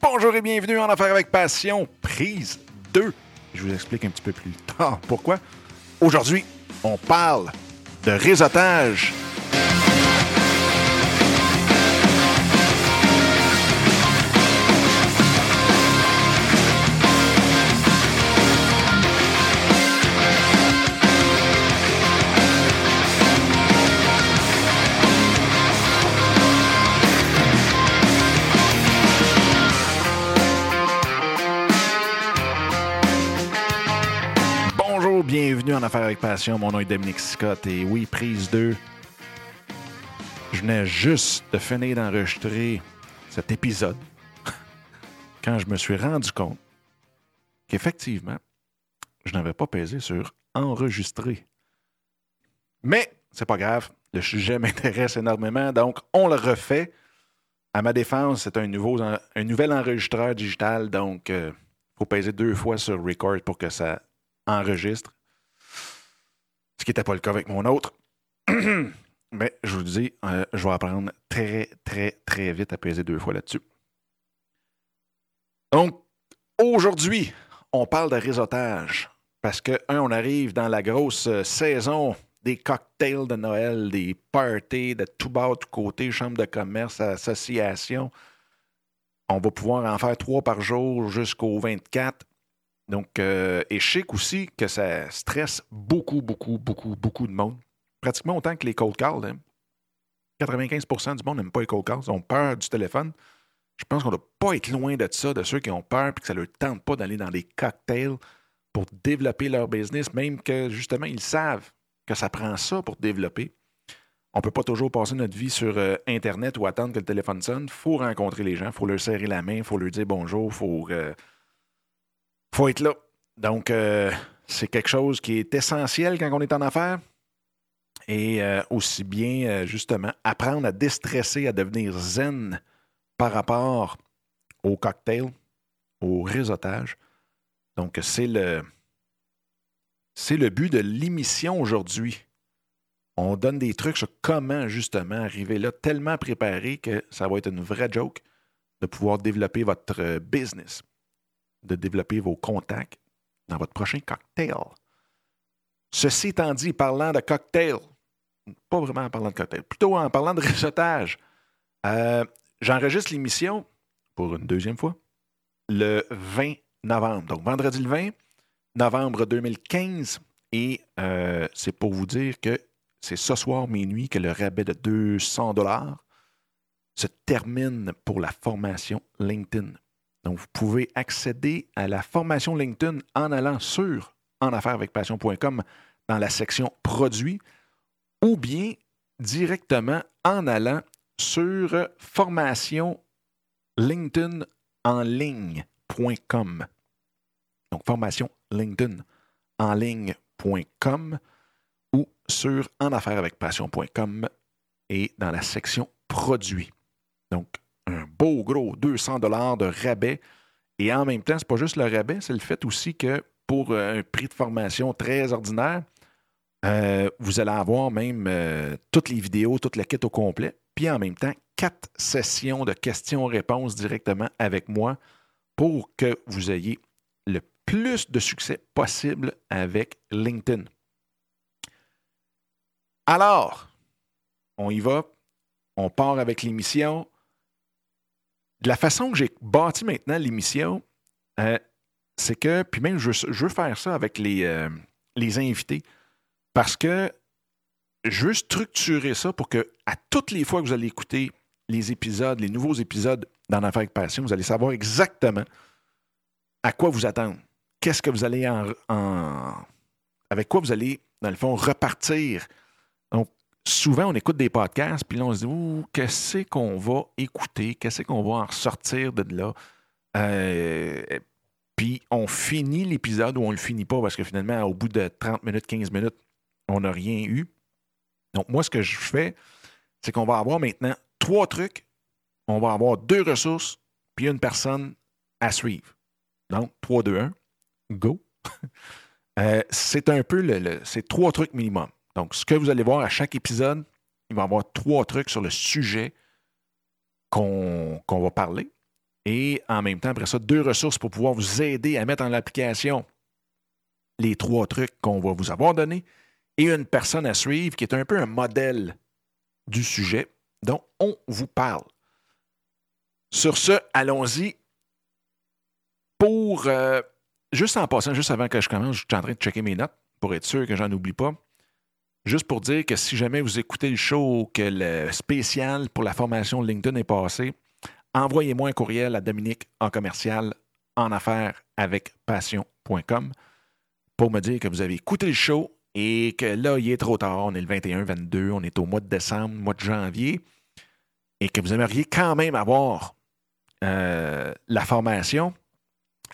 Bonjour et bienvenue en Affaires avec Passion, prise 2. Je vous explique un petit peu plus tard pourquoi. Aujourd'hui, on parle de réseautage. Affaires avec Passion. Mon nom est Dominique Scott et oui, prise 2. Je venais juste de finir d'enregistrer cet épisode quand je me suis rendu compte qu'effectivement, je n'avais pas pesé sur enregistrer. Mais c'est pas grave, le sujet m'intéresse énormément, donc on le refait. À ma défense, c'est un, nouveau, un nouvel enregistreur digital, donc il faut peser deux fois sur record pour que ça enregistre. Ce qui n'était pas le cas avec mon autre. Mais je vous dis, euh, je vais apprendre très, très, très vite à peser deux fois là-dessus. Donc, aujourd'hui, on parle de réseautage. Parce que, un, on arrive dans la grosse euh, saison des cocktails de Noël, des parties de tout bas, tout côté, chambre de commerce, association. On va pouvoir en faire trois par jour jusqu'au 24. Donc, euh, et je aussi que ça stresse beaucoup, beaucoup, beaucoup, beaucoup de monde. Pratiquement autant que les cold calls. hein. 95% du monde n'aime pas les cold calls. Ils ont peur du téléphone. Je pense qu'on ne doit pas être loin de ça, de ceux qui ont peur et que ça ne leur tente pas d'aller dans des cocktails pour développer leur business, même que justement, ils savent que ça prend ça pour développer. On ne peut pas toujours passer notre vie sur euh, Internet ou attendre que le téléphone sonne. Il faut rencontrer les gens, il faut leur serrer la main, il faut leur dire bonjour, il faut. euh, faut être là. Donc, euh, c'est quelque chose qui est essentiel quand on est en affaires. Et euh, aussi bien, euh, justement, apprendre à déstresser, à devenir zen par rapport au cocktail, au réseautage. Donc, c'est le, c'est le but de l'émission aujourd'hui. On donne des trucs sur comment, justement, arriver là, tellement préparé que ça va être une vraie joke de pouvoir développer votre business de développer vos contacts dans votre prochain cocktail. Ceci étant dit, parlant de cocktail, pas vraiment en parlant de cocktail, plutôt en parlant de réseautage, euh, j'enregistre l'émission pour une deuxième fois le 20 novembre. Donc, vendredi le 20 novembre 2015. Et euh, c'est pour vous dire que c'est ce soir minuit que le rabais de 200 dollars se termine pour la formation LinkedIn. Donc, vous pouvez accéder à la formation LinkedIn en allant sur enaffairevecpassion.com dans la section produits ou bien directement en allant sur formation LinkedIn en ligne.com. Donc, formation LinkedIn en ligne.com ou sur enaffairevecpassion.com et dans la section produits. Donc, beau gros 200 dollars de rabais. Et en même temps, c'est pas juste le rabais, c'est le fait aussi que pour euh, un prix de formation très ordinaire, euh, vous allez avoir même euh, toutes les vidéos, toute la kit au complet. Puis en même temps, quatre sessions de questions-réponses directement avec moi pour que vous ayez le plus de succès possible avec LinkedIn. Alors, on y va. On part avec l'émission la façon que j'ai bâti maintenant l'émission, euh, c'est que, puis même je, veux faire ça avec les, euh, les invités, parce que je veux structurer ça pour que à toutes les fois que vous allez écouter les épisodes, les nouveaux épisodes dans l'affaire avec passion, vous allez savoir exactement à quoi vous attendre. Qu'est-ce que vous allez en, Avec quoi vous allez, dans le fond, repartir. Donc, souvent, on écoute des podcasts, puis là, on se dit, Ouh, qu'est-ce qu'on va écouter? Qu'est-ce qu'on va en ressortir de là? Euh, puis, on finit l'épisode ou on ne le finit pas parce que finalement, au bout de 30 minutes, 15 minutes, on n'a rien eu. Donc, moi, ce que je fais, c'est qu'on va avoir maintenant trois trucs. On va avoir deux ressources, puis une personne à suivre. Donc, 3, 2, 1, go. euh, c'est un peu le, le c'est trois trucs minimum. Donc, ce que vous allez voir à chaque épisode, il va y avoir trois trucs sur le sujet qu'on va parler. Et en même temps, après ça, deux ressources pour pouvoir vous aider à mettre en application les trois trucs qu'on va vous avoir donnés et une personne à suivre qui est un peu un modèle du sujet dont on vous parle. Sur ce, allons-y. Pour, euh, juste en passant, juste avant que je commence, je suis en train de checker mes notes pour être sûr que j'en oublie pas. Juste pour dire que si jamais vous écoutez le show, que le spécial pour la formation LinkedIn est passé, envoyez-moi un courriel à Dominique en commercial en affaires avec passion.com pour me dire que vous avez écouté le show et que là, il est trop tard. On est le 21-22, on est au mois de décembre, mois de janvier, et que vous aimeriez quand même avoir euh, la formation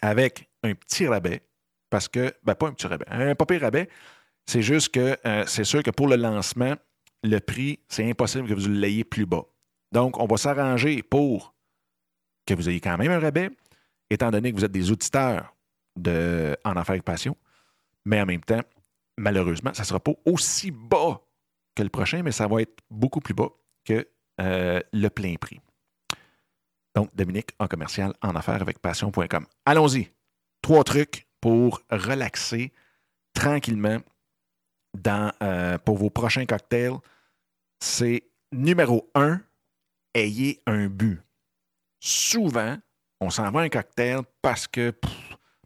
avec un petit rabais, parce que, ben pas un petit rabais, un pas rabais, c'est juste que euh, c'est sûr que pour le lancement, le prix, c'est impossible que vous l'ayez plus bas. Donc, on va s'arranger pour que vous ayez quand même un rabais, étant donné que vous êtes des auditeurs de En Affaires avec Passion. Mais en même temps, malheureusement, ça ne sera pas aussi bas que le prochain, mais ça va être beaucoup plus bas que euh, le plein prix. Donc, Dominique en commercial en affaires avec passion.com. Allons-y. Trois trucs pour relaxer tranquillement euh, pour vos prochains cocktails. C'est numéro un, ayez un but. Souvent, on s'en va un cocktail parce que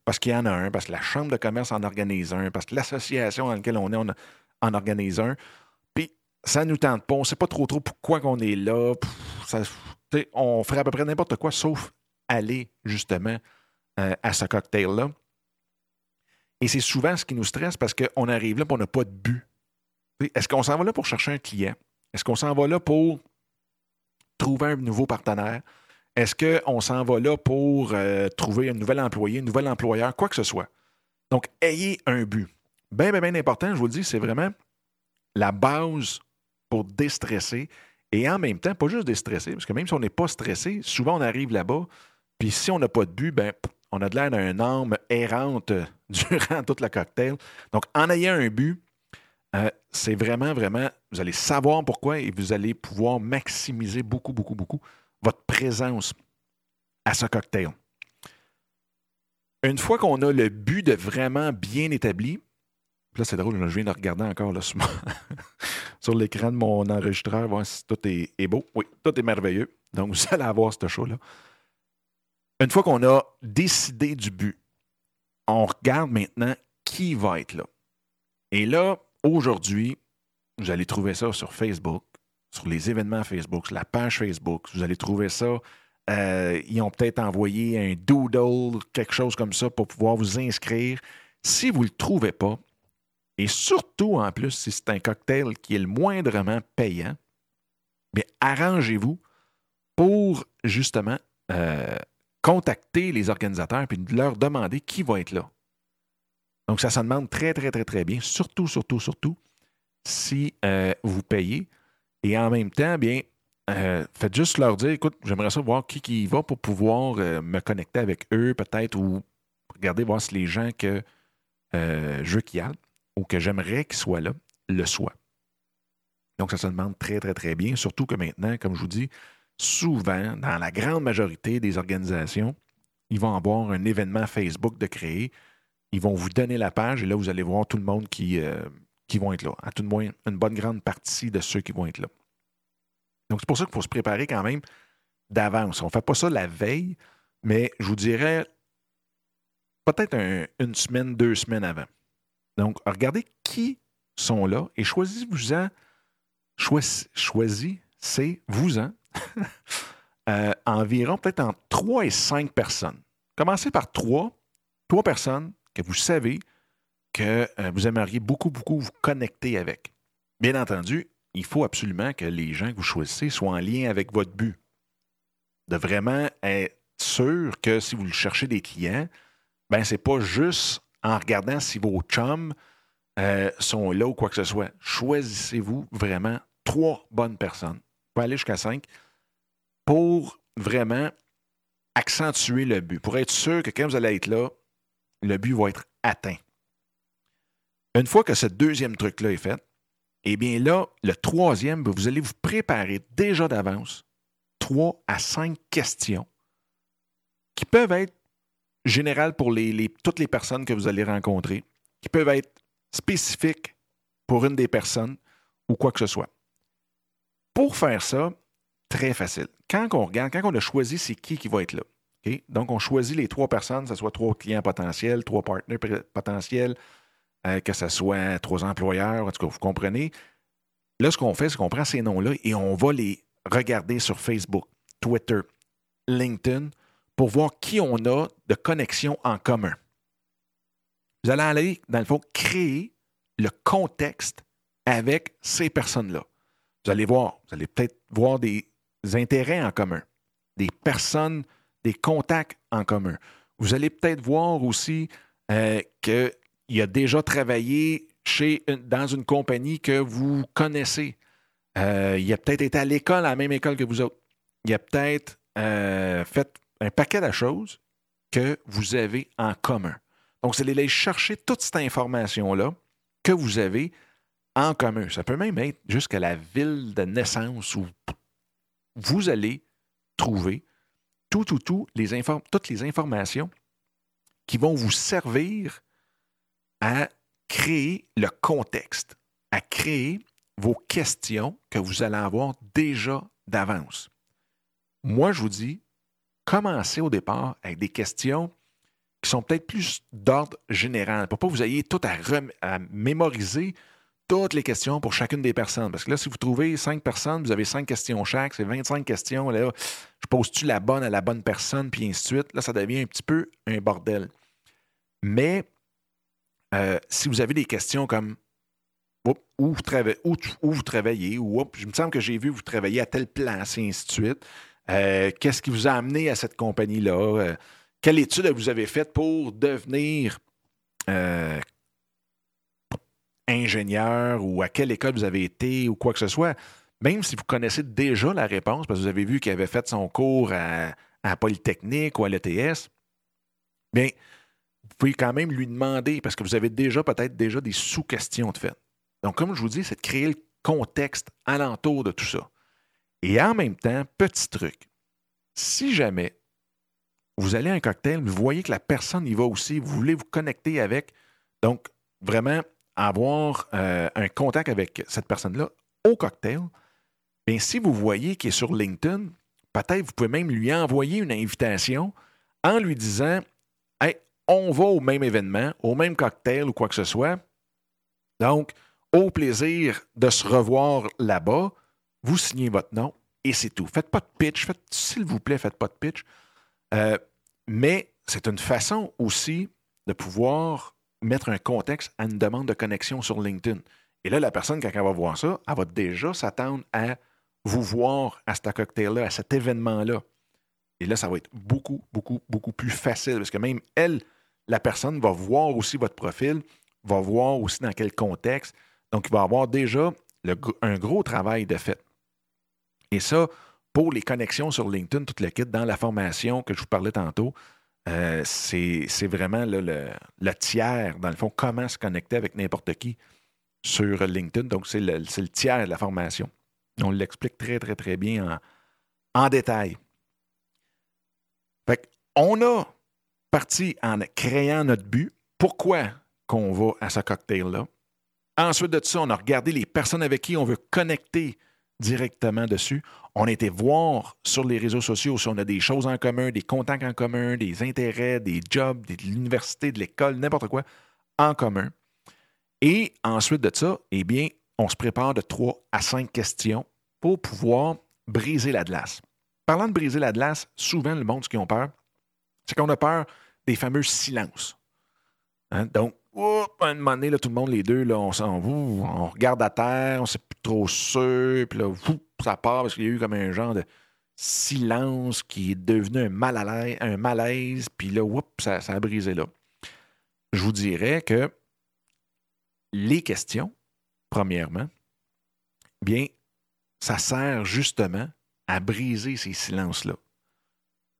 parce qu'il y en a un, parce que la Chambre de commerce en organise un, parce que l'association dans laquelle on est en organise un. Puis ça nous tente pas. On sait pas trop trop pourquoi on est là. on ferait à peu près n'importe quoi sauf aller justement euh, à ce cocktail-là. Et c'est souvent ce qui nous stresse parce qu'on arrive là et on n'a pas de but. Est-ce qu'on s'en va là pour chercher un client? Est-ce qu'on s'en va là pour trouver un nouveau partenaire? Est-ce qu'on s'en va là pour euh, trouver un nouvel employé, un nouvel employeur, quoi que ce soit? Donc, ayez un but. Bien, bien, bien important, je vous le dis, c'est vraiment la base pour déstresser et en même temps, pas juste déstresser, parce que même si on n'est pas stressé, souvent on arrive là-bas, puis si on n'a pas de but, ben, on a de l'air d'un âme errante durant toute la cocktail. Donc, en ayant un but, euh, c'est vraiment, vraiment, vous allez savoir pourquoi et vous allez pouvoir maximiser beaucoup, beaucoup, beaucoup votre présence à ce cocktail. Une fois qu'on a le but de vraiment bien établi, là c'est drôle, je viens de regarder encore là, sur, l'écran de mon enregistreur, voir si tout est, beau. Oui, tout est merveilleux. Donc vous allez avoir ce show-là. Une fois qu'on a décidé du but, on regarde maintenant qui va être là. Et là, aujourd'hui, vous allez trouver ça sur Facebook, sur les événements Facebook, sur la page Facebook. Vous allez trouver ça. Euh, ils ont peut-être envoyé un doodle, quelque chose comme ça pour pouvoir vous inscrire. Si vous ne le trouvez pas, et surtout en plus si c'est un cocktail qui est le moindrement payant, bien arrangez-vous pour justement euh, contacter les organisateurs et leur demander qui va être là. Donc ça se demande très, très, très, très bien, surtout, surtout, surtout si euh, vous payez. Et en même temps, bien, euh, faites juste leur dire, écoute, j'aimerais ça voir qui, qui y va pour pouvoir euh, me connecter avec eux, peut-être, ou regarder voir si les gens que je veux qu'ils aillent ou que j'aimerais qu'ils soient là, le soient. Donc, ça se demande très, très, très bien. Surtout que maintenant, comme je vous dis, souvent, dans la grande majorité des organisations, ils vont avoir un événement Facebook de créer. Ils vont vous donner la page et là, vous allez voir tout le monde qui, qui vont être là. À tout le moins, une bonne grande partie de ceux qui vont être là. Donc, c'est pour ça qu'il faut se préparer quand même d'avance. On ne fait pas ça la veille, mais je vous dirais peut-être une semaine, deux semaines avant. Donc, regardez qui sont là et choisissez-vous-en, choisissez-vous-en euh, environ peut-être entre trois et cinq personnes. Commencez par trois, trois personnes que vous savez que euh, vous aimeriez beaucoup, beaucoup vous connecter avec. Bien entendu, il faut absolument que les gens que vous choisissez soient en lien avec votre but. De vraiment être sûr que si vous cherchez des clients, ben c'est pas juste en regardant si vos chums euh, sont là ou quoi que ce soit. Choisissez-vous vraiment trois bonnes personnes. Aller jusqu'à cinq pour vraiment accentuer le but, pour être sûr que quand vous allez être là, le but va être atteint. Une fois que ce deuxième truc-là est fait, eh bien là, le troisième, vous allez vous préparer déjà d'avance trois à cinq questions qui peuvent être générales pour toutes les personnes que vous allez rencontrer, qui peuvent être spécifiques pour une des personnes ou quoi que ce soit. Pour faire ça, très facile. Quand on regarde, quand on a choisi c'est qui qui va être là, donc on choisit les trois personnes, que ce soit trois clients potentiels, trois partenaires potentiels, euh, que ce soit trois employeurs, en tout cas, vous comprenez. Là, ce qu'on fait, c'est qu'on prend ces noms-là et on va les regarder sur Facebook, Twitter, LinkedIn pour voir qui on a de connexions en commun. Vous allez aller, dans le fond, créer le contexte avec ces personnes-là. Vous allez voir, vous allez peut-être voir des intérêts en commun, des personnes, des contacts en commun. Vous allez peut-être voir aussi euh, qu'il a déjà travaillé dans une compagnie que vous connaissez. Euh, il a peut-être été à l'école, à la même école que vous autres. Il a peut-être euh, fait un paquet de choses que vous avez en commun. Donc, vous allez aller chercher toute cette information-là que vous avez en commun. Ça peut même être jusqu'à la ville de naissance où vous allez trouver tout, tout, tout, les toutes les informations qui vont vous servir à créer le contexte, à créer vos questions que vous allez avoir déjà d'avance. Moi, je vous dis, commencez au départ avec des questions qui sont peut-être plus d'ordre général, pour pas que vous ayez tout à, mémoriser toutes les questions pour chacune des personnes. Parce que là, si vous trouvez cinq personnes, vous avez cinq questions chaque, c'est 25 questions. Là, je pose-tu la bonne à la bonne personne, puis ainsi de suite. Là, ça devient un petit peu un bordel. Mais euh, si vous avez des questions comme où, vous où, vous travaillez, ou je me semble que j'ai vu vous travailler à telle place, et ainsi de suite. Euh, qu'est-ce qui vous a amené à cette compagnie-là? Euh, quelle étude vous avez faite pour devenir ingénieur ou à quelle école vous avez été ou quoi que ce soit? Même si vous connaissez déjà la réponse, parce que vous avez vu qu'il avait fait son cours à, à Polytechnique ou à l'ETS, bien, vous pouvez quand même lui demander, parce que vous avez déjà peut-être déjà des sous-questions de fait. Donc, comme je vous dis, c'est de créer le contexte alentour de tout ça. Et en même temps, petit truc, si jamais vous allez à un cocktail, vous voyez que la personne y va aussi, vous voulez vous connecter avec, donc vraiment avoir euh, un contact avec cette personne-là au cocktail, bien, si vous voyez qu'il est sur LinkedIn, peut-être vous pouvez même lui envoyer une invitation en lui disant on va au même événement, au même cocktail ou quoi que ce soit. Donc, au plaisir de se revoir là-bas, vous signez votre nom et c'est tout. Faites pas de pitch, faites, s'il vous plaît, faites pas de pitch. Euh, mais c'est une façon aussi de pouvoir mettre un contexte à une demande de connexion sur LinkedIn. Et là, la personne, quand elle va voir ça, elle va déjà s'attendre à vous voir à ce cocktail-là, à cet événement-là. Et là, ça va être beaucoup, beaucoup, beaucoup plus facile parce que même elle, la personne va voir aussi votre profil, va voir aussi dans quel contexte. Donc, il va avoir déjà un gros travail de fait. Et ça, pour les connexions sur LinkedIn, tout le kit, dans la formation que je vous parlais tantôt, euh, c'est vraiment le, tiers, dans le fond, comment se connecter avec n'importe qui sur LinkedIn. Donc, c'est le, tiers de la formation. On l'explique très, très, très bien en, en détail. Fait on a parti en créant notre but. Pourquoi qu'on va à ce cocktail-là? Ensuite de ça, on a regardé les personnes avec qui on veut connecter directement dessus. On été voir sur les réseaux sociaux si on a des choses en commun, des contacts en commun, des intérêts, des jobs, de l'université, de l'école, n'importe quoi en commun. Et ensuite de ça, eh bien, on se prépare de trois à cinq questions pour pouvoir briser la glace. Parlant de briser la glace, souvent, le monde, ce qu'ils ont peur, c'est qu'on a peur des fameux silences. Hein? Donc, à un moment donné, tout le monde, les deux, là, on, on regarde à terre, on ne sait plus trop sûr, puis là, ça part parce qu'il y a eu comme un genre de silence qui est devenu un, mal un malaise, puis là, ça, ça a brisé là. Je vous dirais que les questions, premièrement, bien, ça sert justement à briser ces silences-là.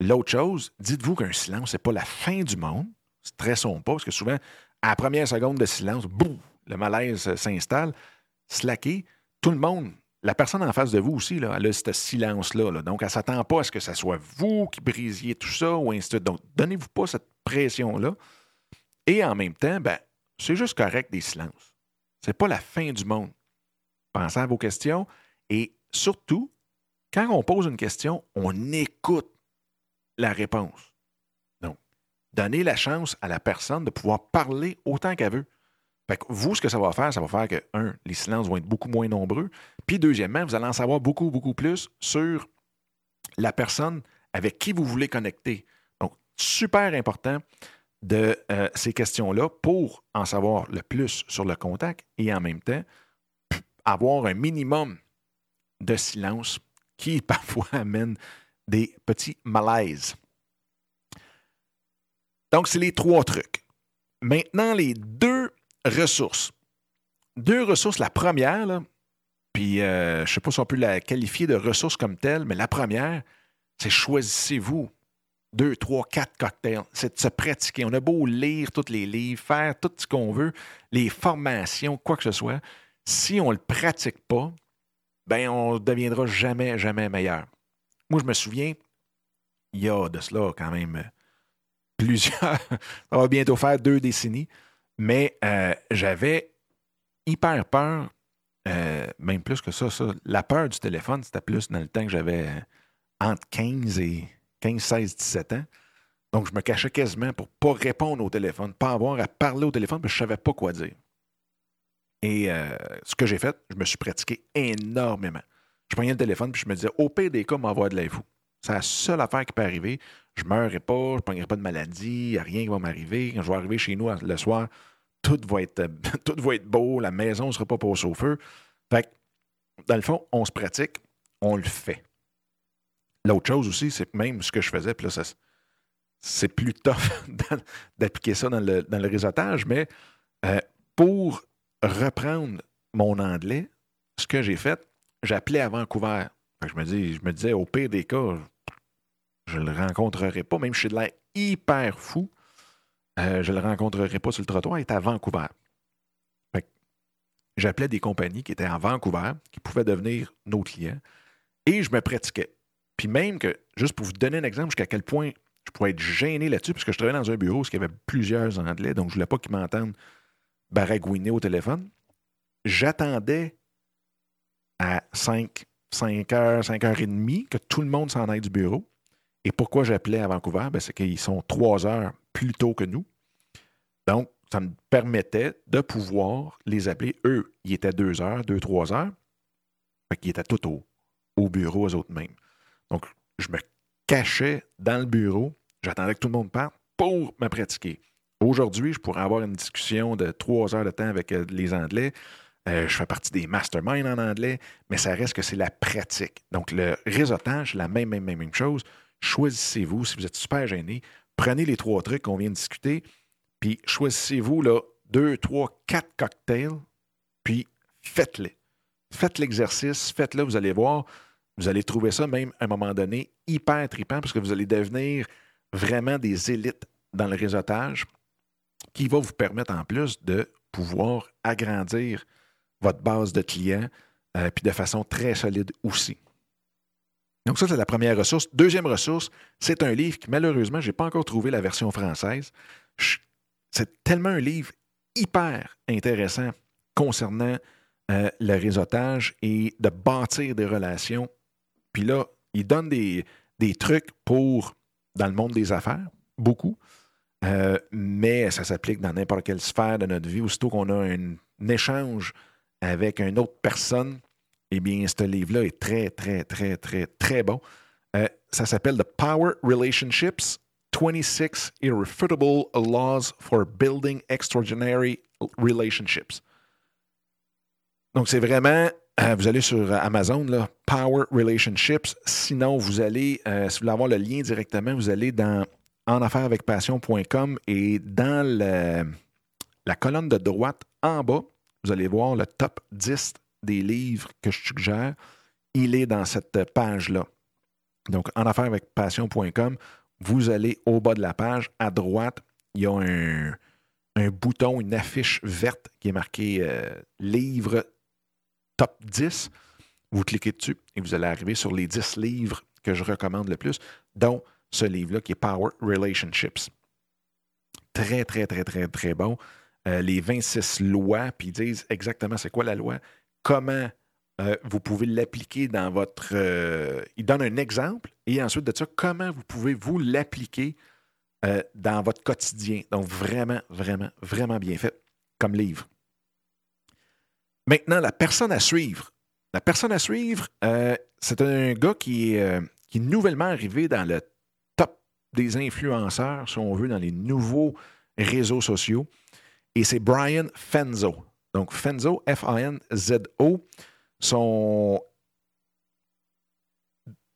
L'autre chose, dites-vous qu'un silence, ce n'est pas la fin du monde. Stressons pas, parce que souvent, à la première seconde de silence, boum, le malaise s'installe. Slacker, tout le monde la personne en face de vous aussi, là, elle a ce silence-là. Donc, elle ne s'attend pas à ce que ce soit vous qui brisiez tout ça ou ainsi de suite. Donc, donnez-vous pas cette pression-là. Et en même temps, ben, c'est juste correct des silences. Ce n'est pas la fin du monde. Pensez à vos questions et surtout, quand on pose une question, on écoute la réponse. Donc, donnez la chance à la personne de pouvoir parler autant qu'elle veut. Fait que vous, ce que ça va faire, ça va faire que, un, les silences vont être beaucoup moins nombreux. Puis, deuxièmement, vous allez en savoir beaucoup, beaucoup plus sur la personne avec qui vous voulez connecter. Donc, super important de euh, ces questions-là pour en savoir le plus sur le contact et en même temps avoir un minimum de silence qui parfois amène des petits malaises. Donc, c'est les trois trucs. Maintenant, les deux ressources. Deux ressources. La première, puis euh, je ne sais pas si on peut la qualifier de ressource comme telle, mais la première, c'est choisissez-vous deux, trois, quatre cocktails. C'est de se pratiquer. On a beau lire tous les livres, faire tout ce qu'on veut, les formations, quoi que ce soit. Si on ne le pratique pas, ben on ne deviendra jamais, jamais meilleur. Moi, je me souviens, il y a de cela quand même plusieurs, ça va bientôt faire deux décennies, mais euh, j'avais hyper peur, euh, même plus que ça. La peur du téléphone, c'était plus dans le temps que j'avais euh, entre 15 et 15, 16, 17 ans. Donc, je me cachais quasiment pour ne pas répondre au téléphone, pas avoir à parler au téléphone, parce je ne savais pas quoi dire. Et ce que j'ai fait, je me suis pratiqué énormément. Je prenais le téléphone puis je me disais, au pire des cas, m'envoie de vous. C'est la seule affaire qui peut arriver. Je ne meurerai pas, je ne prendrai pas de maladie, il n'y a rien qui va m'arriver. Quand je vais arriver chez nous le soir, tout va être, tout va être beau, la maison ne sera pas passée au feu. Fait que, dans le fond, on se pratique, on le fait. L'autre chose aussi, c'est même ce que je faisais, puis là, c'est plus tough d'appliquer ça dans le, dans le, réseautage, mais euh, pour reprendre mon anglais, ce que j'ai fait, j'appelais à Vancouver. Je me, dis, je me disais, au pire des cas, je ne le rencontrerai pas, même si je suis de l'air hyper fou, euh, je ne le rencontrerai pas sur le trottoir, il est à Vancouver. J'appelais des compagnies qui étaient à Vancouver, qui pouvaient devenir nos clients, et je me pratiquais. Puis même que, juste pour vous donner un exemple, jusqu'à quel point je pourrais être gêné là-dessus, parce que je travaillais dans un bureau où il y avait plusieurs Anglais, donc je ne voulais pas qu'ils m'entendent baragouiner au téléphone. J'attendais à 5, 5 heures, 5 heures et demie que tout le monde s'en aille du bureau. Et pourquoi j'appelais à Vancouver? Ben, c'est qu'ils sont 3 heures plus tôt que nous. Donc, ça me permettait de pouvoir les appeler. Eux, ils étaient 2 heures, 2, 3 heures. Fait qu'ils étaient tout au, au bureau, eux autres mêmes. Donc, je me cachais dans le bureau. J'attendais que tout le monde parte pour me pratiquer. Aujourd'hui, je pourrais avoir une discussion de trois heures de temps avec euh, les Anglais. Euh, je fais partie des masterminds en anglais, mais ça reste que c'est la pratique. Donc, le réseautage, la même, même, même, même chose. Choisissez-vous, si vous êtes super gêné, prenez les trois trucs qu'on vient de discuter, puis choisissez-vous deux, trois, quatre cocktails, puis faites-les. Faites l'exercice, faites-le, vous allez voir, vous allez trouver ça même à un moment donné hyper tripant parce que vous allez devenir vraiment des élites dans le réseautage qui va vous permettre en plus de pouvoir agrandir votre base de clients, euh, puis de façon très solide aussi. Donc ça, c'est la première ressource. Deuxième ressource, c'est un livre qui, malheureusement, je n'ai pas encore trouvé la version française. C'est tellement un livre hyper intéressant concernant euh, le réseautage et de bâtir des relations. Puis là, il donne des, des trucs pour, dans le monde des affaires, beaucoup, euh, mais ça s'applique dans n'importe quelle sphère de notre vie. Aussitôt qu'on a un échange avec une autre personne, eh bien, ce livre-là est très, très, très, très, très bon. Euh, ça s'appelle The Power Relationships 26 Irrefutable Laws for Building Extraordinary Relationships. Donc, c'est vraiment, euh, vous allez sur Amazon, là, Power Relationships. Sinon, vous allez, euh, si vous voulez avoir le lien directement, vous allez dans passion.com et dans la colonne de droite en bas, vous allez voir le top 10 des livres que je suggère. Il est dans cette page-là. Donc, en affaires avec passion.com, vous allez au bas de la page, à droite, il y a un, bouton, une affiche verte qui est marqué euh, livre top 10. Vous cliquez dessus et vous allez arriver sur les 10 livres que je recommande le plus, dont ce livre-là qui est Power Relationships. Très, très, très, très, très bon. Euh, les 26 lois, puis ils disent exactement c'est quoi la loi, comment euh, vous pouvez l'appliquer dans votre... Euh, ils donnent un exemple et ensuite de ça, comment vous pouvez vous l'appliquer dans votre quotidien. Donc vraiment, vraiment, vraiment bien fait comme livre. Maintenant, la personne à suivre. La personne à suivre, c'est un gars qui qui est nouvellement arrivé dans le top des influenceurs, si on veut, dans les nouveaux réseaux sociaux. Et c'est Brian Fenzo. Donc, Fenzo, F-A-N-Z-O. Son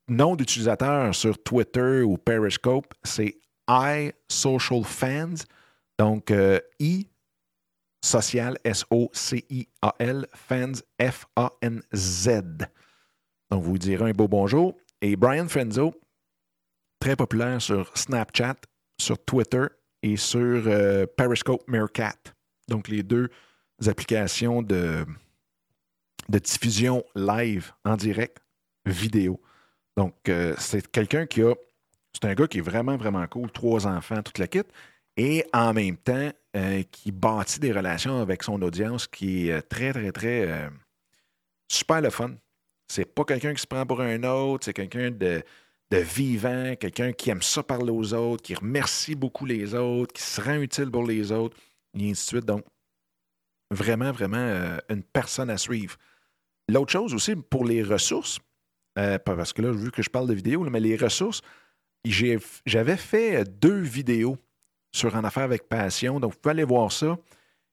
nom d'utilisateur sur Twitter ou Periscope, c'est iSocialFans. Donc, I social, S-O-C-I-A-L, fans, F-A-N-Z. Donc, vous direz un beau bonjour. Et Brian Fenzo, très populaire sur Snapchat, sur Twitter et sur euh, Periscope Meerkat. Donc, les deux applications de, de diffusion live en direct, vidéo. Donc, euh, c'est quelqu'un qui a. C'est un gars qui est vraiment, vraiment cool, trois enfants, toute la kit, et en même temps, euh, qui bâtit des relations avec son audience qui est très, très, très super le fun. C'est pas quelqu'un qui se prend pour un autre, c'est quelqu'un de, de vivant, quelqu'un qui aime ça parler aux autres, qui remercie beaucoup les autres, qui se rend utile pour les autres, et ainsi de suite. Donc, vraiment, vraiment euh, une personne à suivre. L'autre chose aussi, pour les ressources, euh, parce que là, vu que je parle de vidéos, mais les ressources, j'avais fait deux vidéos sur En affaire avec passion. Donc, vous pouvez aller voir ça.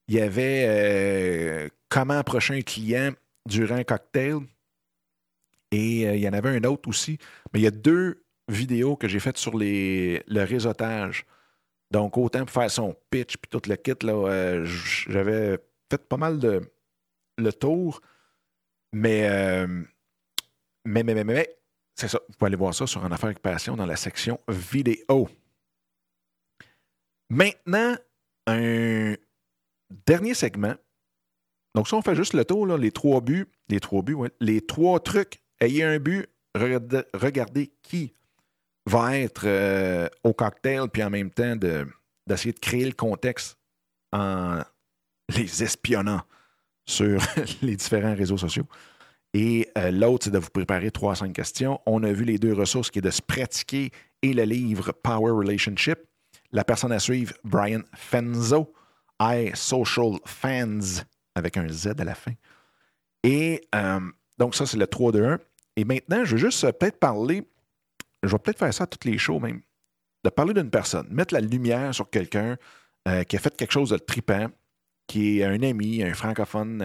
Il y avait euh, comment approcher un client durant un cocktail. Et euh, il y en avait un autre aussi. Mais il y a deux vidéos que j'ai faites sur les, le réseautage. Donc, autant pour faire son pitch puis tout le kit, là, euh, j'avais fait pas mal de le tour. Mais, euh, mais, mais, mais, mais, c'est ça. Vous pouvez aller voir ça sur En Affaire avec Passion dans la section vidéo. Maintenant, un dernier segment. Donc, ça, on fait juste le tour, là, les trois buts, les trois buts, les trois trucs ayez un but, regardez, qui va être euh, au cocktail, puis en même temps d'essayer de, créer le contexte en les espionnant sur les différents réseaux sociaux. Et euh, l'autre, c'est de vous préparer trois cinq questions. On a vu les deux ressources qui est de se pratiquer et le livre Power Relationship. La personne à suivre, Brian Fenzo, I Social Fans, avec un Z à la fin. Et euh, donc, ça, c'est le 3 2 1. Et maintenant, je veux juste euh, peut-être parler, je vais peut-être faire ça à toutes les shows même, de parler d'une personne, mettre la lumière sur quelqu'un euh, qui a fait quelque chose de tripant, qui est un ami, un francophone,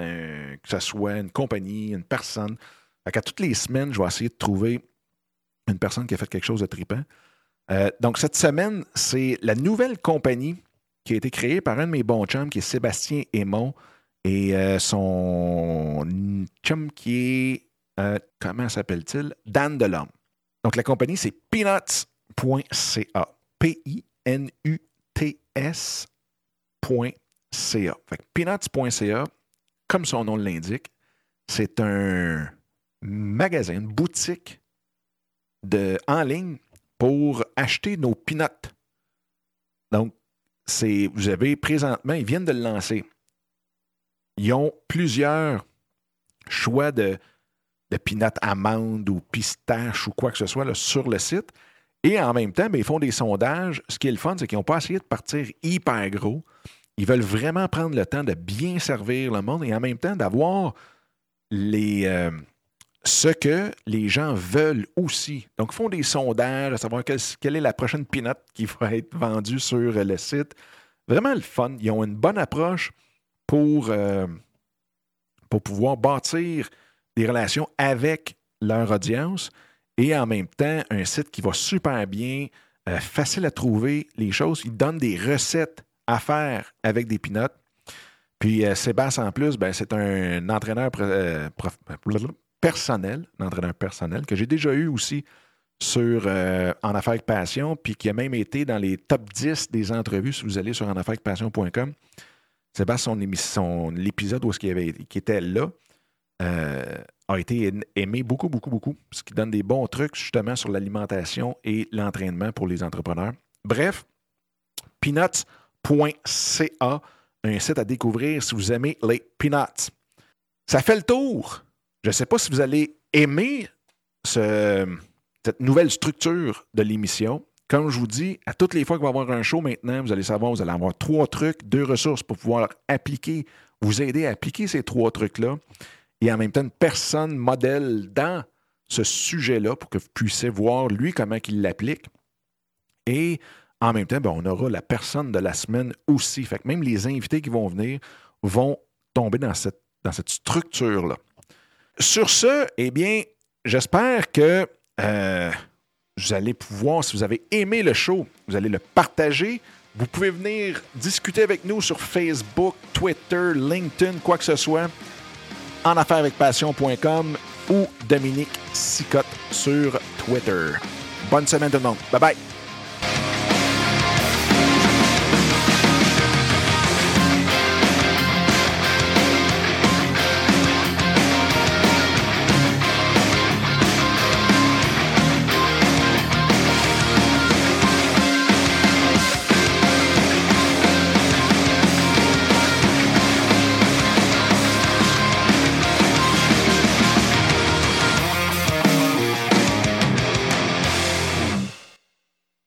que ce soit une compagnie, une personne. À toutes les semaines, je vais essayer de trouver une personne qui a fait quelque chose de tripant. Euh, donc, cette semaine, c'est la nouvelle compagnie qui a été créée par un de mes bons chums, qui est Sébastien Aymon, et son chum qui est euh, comment s'appelle-t-il? Dan Delhomme. Donc, la compagnie, c'est peanuts.ca. P-I-N-U-T-S.ca. peanuts.ca, comme son nom l'indique, c'est un magasin, une boutique de, en ligne pour acheter nos peanuts. Donc, c'est, vous avez présentement, ils viennent de le lancer. Ils ont plusieurs choix de, de peanut amande ou pistache ou quoi que ce soit sur le site. Et en même temps, ben, ils font des sondages. Ce qui est le fun, c'est qu'ils n'ont pas essayé de partir hyper gros. Ils veulent vraiment prendre le temps de bien servir le monde et en même temps d'avoir les, euh, ce que les gens veulent aussi. Donc, ils font des sondages à savoir quelle, est la prochaine peanut qui va être vendue sur le site. Vraiment le fun. Ils ont une bonne approche pour, euh, pour pouvoir bâtir des relations avec leur audience et en même temps un site qui va super bien, euh, facile à trouver les choses. Ils donnent des recettes à faire avec des pinottes. Puis euh, Sébastien, en plus, ben, c'est un entraîneur euh, personnel, un entraîneur personnel que j'ai déjà eu aussi sur En Affaires avec Passion, puis qui a même été dans les top 10 des entrevues si vous allez sur enaffairesavecpassion.com. Sébastien, son, son l'épisode où il, avait, qui était là, a été aimé beaucoup, beaucoup, beaucoup, ce qui donne des bons trucs justement sur l'alimentation et l'entraînement pour les entrepreneurs. Bref, peanuts.ca, un site à découvrir si vous aimez les peanuts. Ça fait le tour. Je ne sais pas si vous allez aimer cette nouvelle structure de l'émission. Comme je vous dis, à toutes les fois qu'il va y avoir un show maintenant, vous allez savoir, vous allez avoir trois trucs, deux ressources pour pouvoir appliquer, vous aider à appliquer ces trois trucs-là. Et en même temps, une personne modèle dans ce sujet-là pour que vous puissiez voir lui comment il l'applique. Et en même temps, ben, on aura la personne de la semaine aussi. Fait que même les invités qui vont venir vont tomber dans cette, dans cette structure-là. Sur ce, eh bien, j'espère que euh, vous allez pouvoir, si vous avez aimé le show, vous allez le partager. Vous pouvez venir discuter avec nous sur Facebook, Twitter, LinkedIn, quoi que ce soit, en affaires avec passion.com ou Dominique Sicotte sur Twitter. Bonne semaine tout le monde. Bye bye.